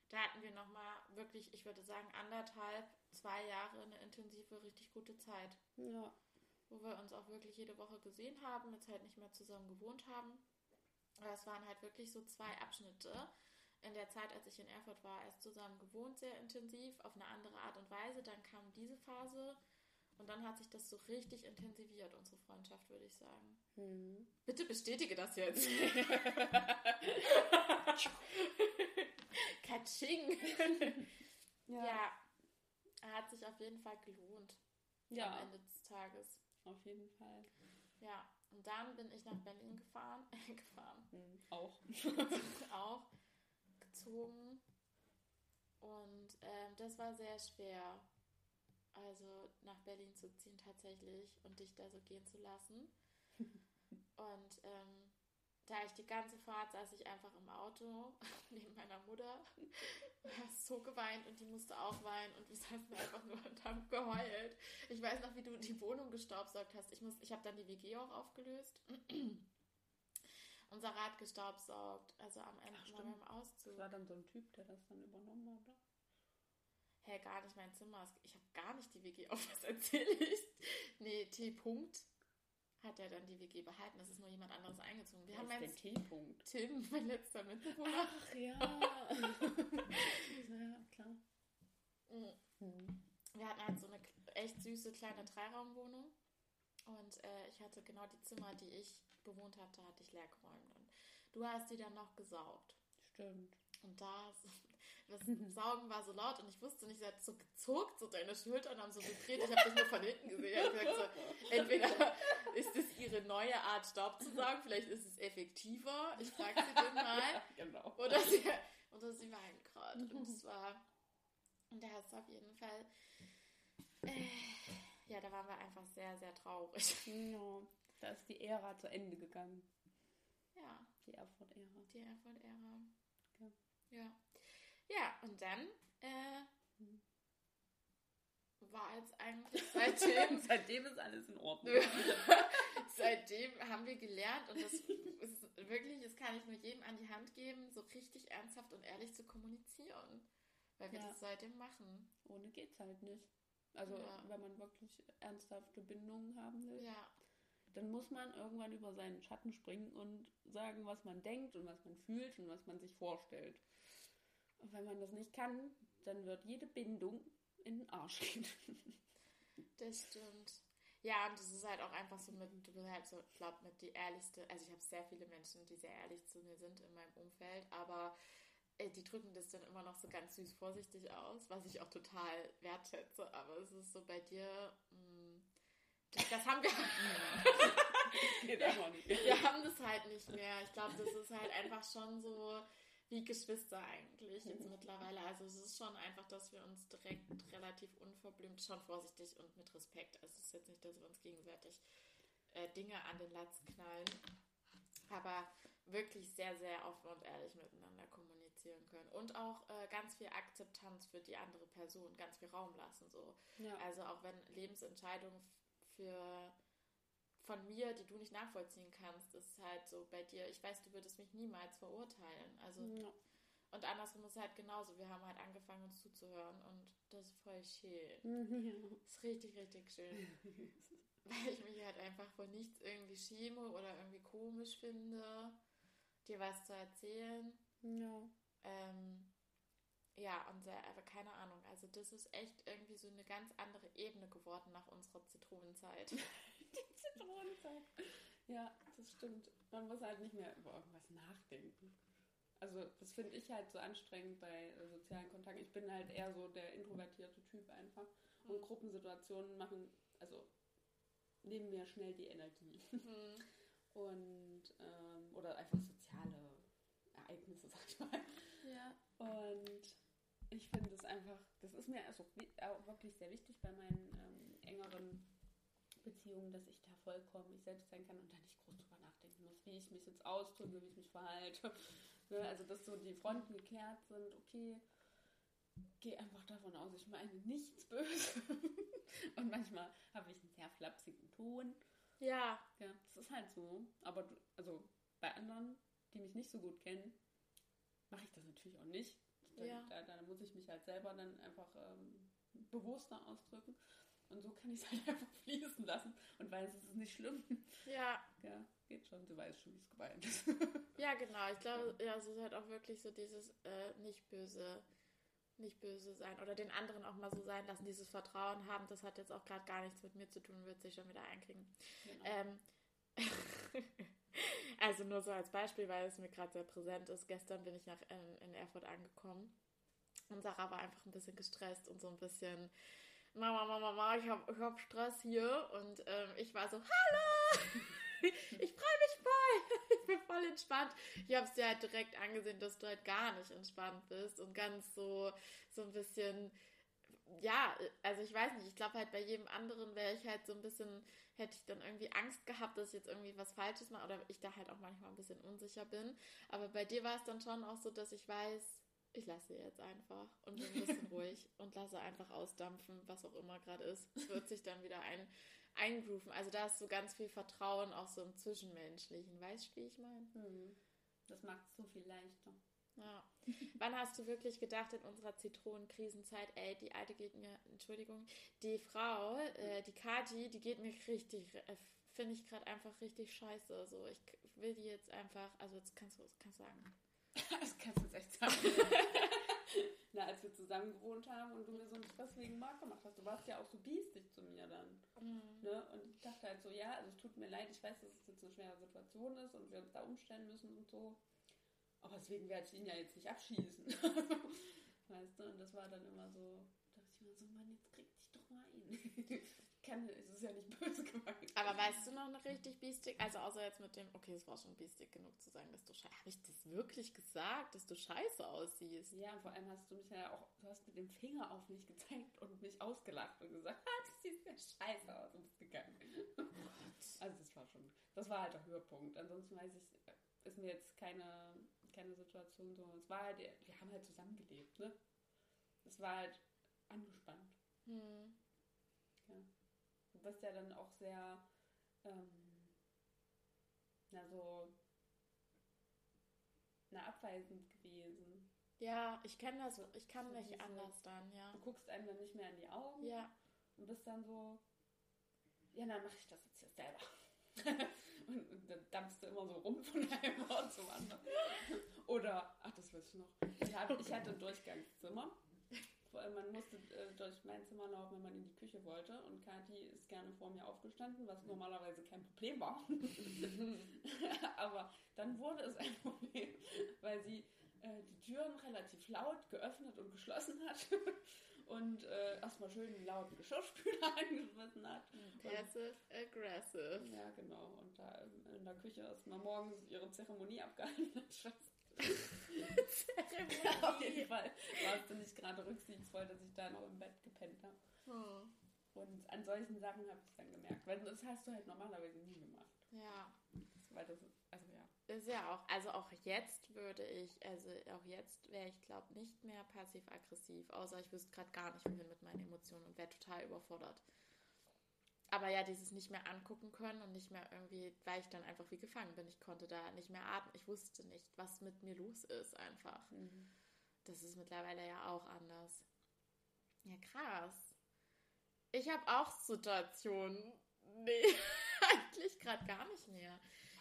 [SPEAKER 1] Da hatten wir nochmal wirklich, ich würde sagen, anderthalb, zwei Jahre eine intensive, richtig gute Zeit.
[SPEAKER 2] Ja.
[SPEAKER 1] Wo wir uns auch wirklich jede Woche gesehen haben, jetzt halt nicht mehr zusammen gewohnt haben. Aber es waren halt wirklich so zwei Abschnitte. In der Zeit, als ich in Erfurt war, erst zusammen gewohnt, sehr intensiv, auf eine andere Art und Weise. Dann kam diese Phase und dann hat sich das so richtig intensiviert, unsere Freundschaft, würde ich sagen.
[SPEAKER 2] Hm.
[SPEAKER 1] Bitte bestätige das jetzt. Katsching. ja. ja. Hat sich auf jeden Fall gelohnt.
[SPEAKER 2] Ja.
[SPEAKER 1] Am Ende des Tages.
[SPEAKER 2] Auf jeden Fall.
[SPEAKER 1] Ja. Und dann bin ich nach Berlin gefahren. gefahren.
[SPEAKER 2] Mhm. Auch.
[SPEAKER 1] auch. Gezogen. Und ähm, das war sehr schwer. Also nach Berlin zu ziehen tatsächlich und dich da so gehen zu lassen. und ähm, da ich die ganze Fahrt saß ich einfach im Auto neben meiner Mutter, hast so geweint und die musste auch weinen und wir saßen einfach nur und haben geheult. Ich weiß noch, wie du die Wohnung gestaubsaugt hast. Ich, muss, ich habe dann die WG auch aufgelöst. Unser Rad gestaubsaugt, also am Ende Ach, beim Auszug.
[SPEAKER 2] Das war dann so ein Typ, der das dann übernommen hat, oder?
[SPEAKER 1] Hä, hey, gar nicht mein Zimmer. Ich habe gar nicht die WG auf, was erzähle ich? Nee, T. -Punkt hat er dann die WG behalten. Es ist nur jemand anderes eingezogen.
[SPEAKER 2] Wir Was haben ist der T-Punkt?
[SPEAKER 1] Tim, mein letzter Mitbewohner.
[SPEAKER 2] Ach ja. ja, klar.
[SPEAKER 1] Mhm. Wir hatten halt so eine echt süße kleine Dreiraumwohnung. Und äh, ich hatte genau die Zimmer, die ich bewohnt hatte, hatte ich leer geräumt. Und du hast die dann noch gesaugt.
[SPEAKER 2] Stimmt.
[SPEAKER 1] Und da das Saugen war so laut und ich wusste nicht, sie hat so gezuckt, so deine Schultern haben so vibriert. Ich habe dich nur von hinten gesehen. Ich gesagt, so, entweder ist es ihre neue Art, Staub zu saugen, vielleicht ist es effektiver. Ich frage sie den mal.
[SPEAKER 2] genau.
[SPEAKER 1] Oder sie, oder sie weint gerade. Und es war, und da ist auf jeden Fall, äh, ja, da waren wir einfach sehr, sehr traurig.
[SPEAKER 2] Ja, da ist die Ära zu Ende gegangen.
[SPEAKER 1] Ja.
[SPEAKER 2] Die Erfurt-Ära.
[SPEAKER 1] Die Erfurt-Ära. Ja. ja. Ja, und dann äh, war jetzt eigentlich seitdem.
[SPEAKER 2] seitdem ist alles in Ordnung.
[SPEAKER 1] seitdem haben wir gelernt und das ist wirklich, das kann ich nur jedem an die Hand geben, so richtig ernsthaft und ehrlich zu kommunizieren. Weil wir ja. das seitdem machen.
[SPEAKER 2] Ohne geht's halt nicht. Also, ja. wenn man wirklich ernsthafte Bindungen haben will.
[SPEAKER 1] Ja.
[SPEAKER 2] dann muss man irgendwann über seinen Schatten springen und sagen, was man denkt und was man fühlt und was man sich vorstellt. Und wenn man das nicht kann, dann wird jede Bindung in den Arsch gehen.
[SPEAKER 1] Das stimmt. Ja, und das ist halt auch einfach so mit, du bist halt so, ich glaube, mit die ehrlichste, also ich habe sehr viele Menschen, die sehr ehrlich zu mir sind in meinem Umfeld, aber äh, die drücken das dann immer noch so ganz süß vorsichtig aus, was ich auch total wertschätze, aber es ist so bei dir, mh, mm, das, das haben wir. wir, wir haben das halt nicht mehr. Ich glaube, das ist halt einfach schon so wie Geschwister eigentlich jetzt mittlerweile. Also es ist schon einfach, dass wir uns direkt relativ unverblümt, schon vorsichtig und mit Respekt. Also es ist jetzt nicht, dass wir uns gegenseitig äh, Dinge an den Latz knallen, aber wirklich sehr, sehr offen und ehrlich miteinander kommunizieren können. Und auch äh, ganz viel Akzeptanz für die andere Person, ganz viel Raum lassen. So. Ja. Also auch wenn Lebensentscheidungen für von mir, die du nicht nachvollziehen kannst, ist halt so bei dir, ich weiß, du würdest mich niemals verurteilen. Also ja. und andersrum ist es halt genauso. Wir haben halt angefangen, uns zuzuhören und das ist voll schön. Ja. Das ist richtig, richtig schön. Weil ich mich halt einfach vor nichts irgendwie schäme oder irgendwie komisch finde, dir was zu erzählen. Ja. Ähm, ja, und sehr, aber keine Ahnung. Also das ist echt irgendwie so eine ganz andere Ebene geworden nach unserer Zitronenzeit.
[SPEAKER 2] Die Zitronenzeit. Ja, das stimmt. Man muss halt nicht mehr über irgendwas nachdenken. Also das finde ich halt so anstrengend bei äh, sozialen Kontakten. Ich bin halt eher so der introvertierte Typ einfach. Und mhm. Gruppensituationen machen, also nehmen mir schnell die Energie. Mhm. Und ähm, oder einfach soziale Ereignisse, sag ich mal. Ja. Und ich finde es einfach, das ist mir also auch wirklich sehr wichtig bei meinen ähm, engeren Beziehungen, dass ich da vollkommen ich selbst sein kann und da nicht groß drüber nachdenken muss, wie ich mich jetzt ausdrücke, wie ich mich verhalte. ne? Also, dass so die Fronten geklärt sind, okay, gehe einfach davon aus, ich meine nichts Böses. und manchmal habe ich einen sehr flapsigen Ton. Ja. Ja, das ist halt so. Aber also bei anderen, die mich nicht so gut kennen, mache ich das natürlich auch nicht. Dann, ja. da, da, muss ich mich halt selber dann einfach ähm, bewusster ausdrücken. Und so kann ich es halt einfach fließen lassen und weiß, es ist nicht schlimm. Ja. Ja, geht schon. Du weißt schon, wie es gemeint ist.
[SPEAKER 1] Ja, genau. Ich glaube, ja, es ist halt auch wirklich so dieses äh, nicht böse, nicht böse sein oder den anderen auch mal so sein lassen, dieses Vertrauen haben. Das hat jetzt auch gerade gar nichts mit mir zu tun, wird sich schon wieder einkriegen. Genau. Ähm, also nur so als Beispiel, weil es mir gerade sehr präsent ist. Gestern bin ich nach in, in Erfurt angekommen und Sarah war einfach ein bisschen gestresst und so ein bisschen Mama, Mama, Mama, ich habe ich hab Stress hier und ähm, ich war so, hallo, ich freue mich voll, ich bin voll entspannt. Ich habe es dir halt direkt angesehen, dass du halt gar nicht entspannt bist und ganz so, so ein bisschen ja, also ich weiß nicht, ich glaube halt bei jedem anderen wäre ich halt so ein bisschen, hätte ich dann irgendwie Angst gehabt, dass ich jetzt irgendwie was Falsches mache oder ich da halt auch manchmal ein bisschen unsicher bin. Aber bei dir war es dann schon auch so, dass ich weiß, ich lasse jetzt einfach und bin ein bisschen ruhig und lasse einfach ausdampfen, was auch immer gerade ist. Es wird sich dann wieder ein, eingrooven. Also da ist so ganz viel Vertrauen auch so im Zwischenmenschlichen. Weißt du, wie ich meine?
[SPEAKER 2] Mhm. Das macht es so viel leichter.
[SPEAKER 1] Ja. Wann hast du wirklich gedacht in unserer Zitronenkrisenzeit, ey, die alte geht mir, Entschuldigung, die Frau, äh, die Kati, die geht mir richtig, äh, finde ich gerade einfach richtig scheiße. So, ich will die jetzt einfach, also jetzt kannst du, kannst sagen.
[SPEAKER 2] das kannst du jetzt echt sagen. Na, als wir zusammen gewohnt haben und du mir so einen Stress wegen Marc gemacht hast, du warst ja auch so biestig zu mir dann. Mhm. Ne? Und ich dachte halt so, ja, also es tut mir leid, ich weiß, dass es jetzt eine schwere Situation ist und wir uns da umstellen müssen und so. Aber deswegen werde ich ihn ja jetzt nicht abschießen. weißt du, und das war dann immer so, da dachte ich mir so, Mann, jetzt krieg dich doch mal ein. Kann, es ist ja nicht böse gemeint.
[SPEAKER 1] Aber weißt du noch eine richtig biestig? Also außer jetzt mit dem, okay, es war schon biestig genug zu sagen, dass du scheiße. Habe ich das wirklich gesagt, dass du scheiße aussiehst?
[SPEAKER 2] Ja, vor allem hast du mich ja auch, du hast mit dem Finger auf mich gezeigt und mich ausgelacht und gesagt, ah, du siehst ja scheiße aus und bist gegangen. Oh also das war schon, das war halt der Höhepunkt. Ansonsten weiß ich, ist mir jetzt keine, keine Situation so. Es war halt, wir haben halt zusammengelebt, ne? Es war halt angespannt. Hm. Bist ja dann auch sehr, ähm, na so, na abweisend gewesen.
[SPEAKER 1] Ja, ich kenne das, ich kann so nicht anders dann, ja.
[SPEAKER 2] Du guckst einem dann nicht mehr in die Augen. Ja. Und bist dann so, ja, dann mache ich das jetzt hier selber. und, und dann dampfst du immer so rum von einem Ort zum anderen. Oder, ach, das weiß ich noch. Ich hatte, ich hatte ein Durchgangszimmer. Man musste äh, durch mein Zimmer laufen, wenn man in die Küche wollte. Und Kathi ist gerne vor mir aufgestanden, was normalerweise kein Problem war. Aber dann wurde es ein Problem, weil sie äh, die Türen relativ laut geöffnet und geschlossen hat und äh, erstmal schön lauten Geschirrspüler angeschmissen hat.
[SPEAKER 1] Passive aggressive.
[SPEAKER 2] Ja, genau. Und da in der Küche erstmal morgens ihre Zeremonie abgehalten hat. Zeremonie. Auf jeden Fall warst du nicht gerade rücksichtsvoll, dass ich da noch im Bett gepennt habe. Oh. Und an solchen Sachen habe ich dann gemerkt, weil das hast du halt normalerweise nie gemacht.
[SPEAKER 1] Ja.
[SPEAKER 2] Weil das, also ja.
[SPEAKER 1] Ist ja auch, also auch jetzt würde ich, also auch jetzt wäre ich, glaube nicht mehr passiv-aggressiv, außer ich wüsste gerade gar nicht, wohin mit meinen Emotionen und wäre total überfordert. Aber ja, dieses nicht mehr angucken können und nicht mehr irgendwie, weil ich dann einfach wie gefangen bin. Ich konnte da nicht mehr atmen. Ich wusste nicht, was mit mir los ist einfach. Mhm. Das ist mittlerweile ja auch anders. Ja, krass. Ich habe auch Situationen. Nee, eigentlich gerade gar nicht mehr.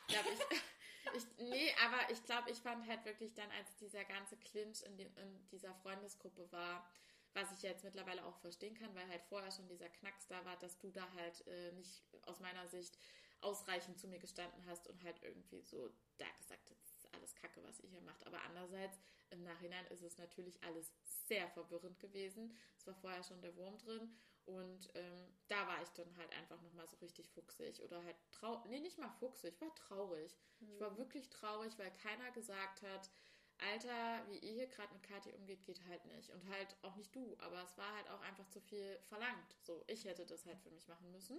[SPEAKER 1] Ja, ich, ich, nee, aber ich glaube, ich fand halt wirklich dann, als dieser ganze Clinch in, die, in dieser Freundesgruppe war, was ich jetzt mittlerweile auch verstehen kann, weil halt vorher schon dieser Knacks da war, dass du da halt äh, nicht aus meiner Sicht ausreichend zu mir gestanden hast und halt irgendwie so da gesagt hast, das ist alles Kacke, was ihr hier macht. Aber andererseits, im Nachhinein ist es natürlich alles sehr verwirrend gewesen. Es war vorher schon der Wurm drin und ähm, da war ich dann halt einfach nochmal so richtig fuchsig oder halt traurig. Nee, nicht mal fuchsig, ich war traurig. Mhm. Ich war hm. wirklich traurig, weil keiner gesagt hat, Alter, wie ihr hier gerade mit Kathi umgeht, geht halt nicht. Und halt auch nicht du, aber es war halt auch einfach zu viel verlangt. So, ich hätte das halt für mich machen müssen,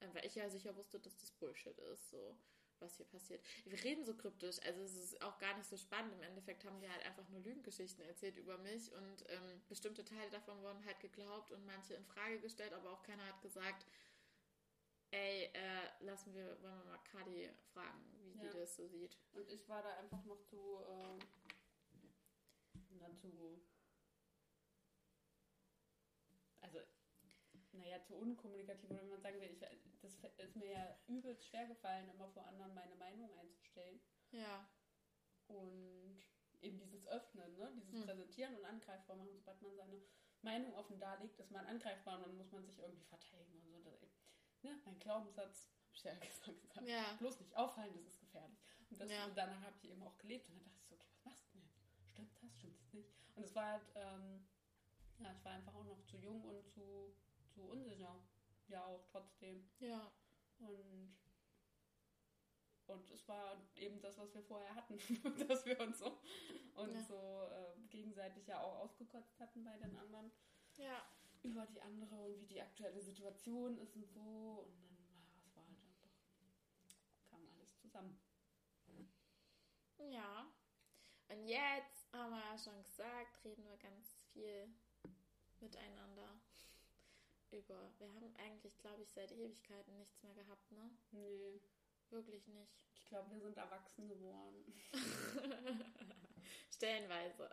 [SPEAKER 1] äh, weil ich ja sicher wusste, dass das Bullshit ist. So was hier passiert. Wir reden so kryptisch, also es ist auch gar nicht so spannend. Im Endeffekt haben wir halt einfach nur Lügengeschichten erzählt über mich und ähm, bestimmte Teile davon wurden halt geglaubt und manche in Frage gestellt, aber auch keiner hat gesagt, ey, äh, lassen wir, wollen wir mal Kadi fragen, wie ja. die das so sieht.
[SPEAKER 2] Und ich war da einfach noch zu, äh, zu also naja, zu unkommunikativ, oder wenn man sagen will, ich, das ist mir ja übelst schwer gefallen, immer vor anderen meine Meinung einzustellen.
[SPEAKER 1] Ja.
[SPEAKER 2] Und eben dieses Öffnen, ne? dieses hm. Präsentieren und angreifbar machen, sobald man seine Meinung offen darlegt, ist man angreifbar und dann muss man sich irgendwie verteidigen und so. Ne? Mein Glaubenssatz, hab ich ja gesagt,
[SPEAKER 1] ja.
[SPEAKER 2] bloß nicht auffallen, das ist gefährlich. Und, das, ja. danach habe ich eben auch gelebt und dann dachte ich so, okay, was machst du denn jetzt? Stimmt das, stimmt das nicht? Und es war halt, ähm, ja, ich war einfach auch noch zu jung und zu zu unsicher. Ja, auch trotzdem.
[SPEAKER 1] Ja.
[SPEAKER 2] Und, und es war eben das, was wir vorher hatten, dass wir uns so und ja. so äh, gegenseitig ja auch ausgekotzt hatten bei den anderen.
[SPEAKER 1] Ja.
[SPEAKER 2] Über die andere und wie die aktuelle Situation ist und so. Und dann, ja, es war halt einfach, kam alles zusammen.
[SPEAKER 1] Ja. Und jetzt haben wir ja schon gesagt, reden wir ganz viel miteinander über. Wir haben eigentlich, glaube ich, seit Ewigkeiten nichts mehr gehabt, ne?
[SPEAKER 2] Nee.
[SPEAKER 1] Wirklich nicht.
[SPEAKER 2] Ich glaube, wir sind erwachsen geworden.
[SPEAKER 1] Stellenweise.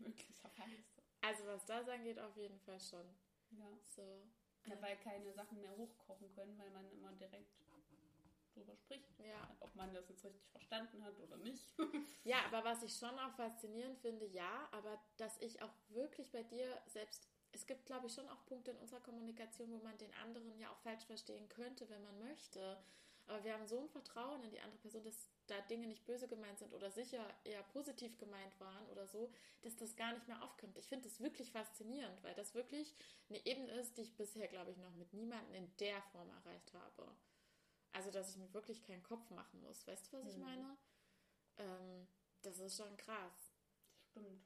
[SPEAKER 2] Möglicherweise.
[SPEAKER 1] Also was das angeht, auf jeden Fall schon.
[SPEAKER 2] Ja.
[SPEAKER 1] So.
[SPEAKER 2] Ja, weil keine Sachen mehr hochkochen können, weil man immer direkt drüber spricht.
[SPEAKER 1] Ja.
[SPEAKER 2] Ob man das jetzt richtig verstanden hat oder nicht.
[SPEAKER 1] ja, aber was ich schon auch faszinierend finde, ja, aber dass ich auch wirklich bei dir selbst es gibt, glaube ich, schon auch Punkte in unserer Kommunikation, wo man den anderen ja auch falsch verstehen könnte, wenn man möchte. Aber wir haben so ein Vertrauen in die andere Person, dass da Dinge nicht böse gemeint sind oder sicher eher positiv gemeint waren oder so, dass das gar nicht mehr aufkommt. Ich finde das wirklich faszinierend, weil das wirklich eine Ebene ist, die ich bisher, glaube ich, noch mit niemandem in der Form erreicht habe. Also, dass ich mir wirklich keinen Kopf machen muss. Weißt du, was ich mhm. meine? Ähm, das ist schon krass.
[SPEAKER 2] Stimmt.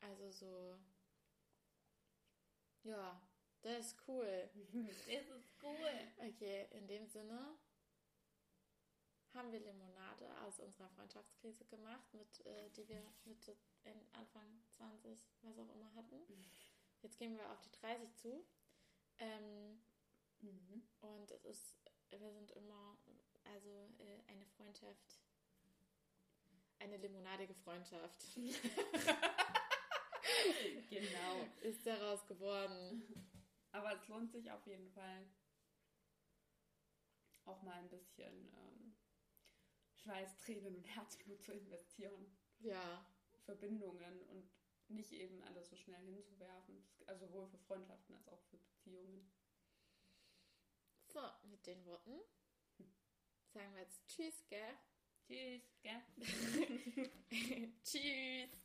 [SPEAKER 1] Also so, ja, das ist cool.
[SPEAKER 2] das ist cool.
[SPEAKER 1] Okay, in dem Sinne haben wir Limonade aus unserer Freundschaftskrise gemacht, mit, äh, die wir Mitte, Anfang 20, was auch immer hatten. Jetzt gehen wir auf die 30 zu. Ähm, mhm. Und es ist, wir sind immer, also äh, eine Freundschaft, eine limonadige Freundschaft.
[SPEAKER 2] genau.
[SPEAKER 1] Ist daraus geworden.
[SPEAKER 2] Aber es lohnt sich auf jeden Fall auch mal ein bisschen ähm, Schweiß, Tränen und Herzblut zu investieren.
[SPEAKER 1] Ja.
[SPEAKER 2] Verbindungen und nicht eben alles so schnell hinzuwerfen. Also sowohl für Freundschaften als auch für Beziehungen.
[SPEAKER 1] So, mit den Worten sagen wir jetzt Tschüss, gell?
[SPEAKER 2] Tschüss, gell?
[SPEAKER 1] tschüss.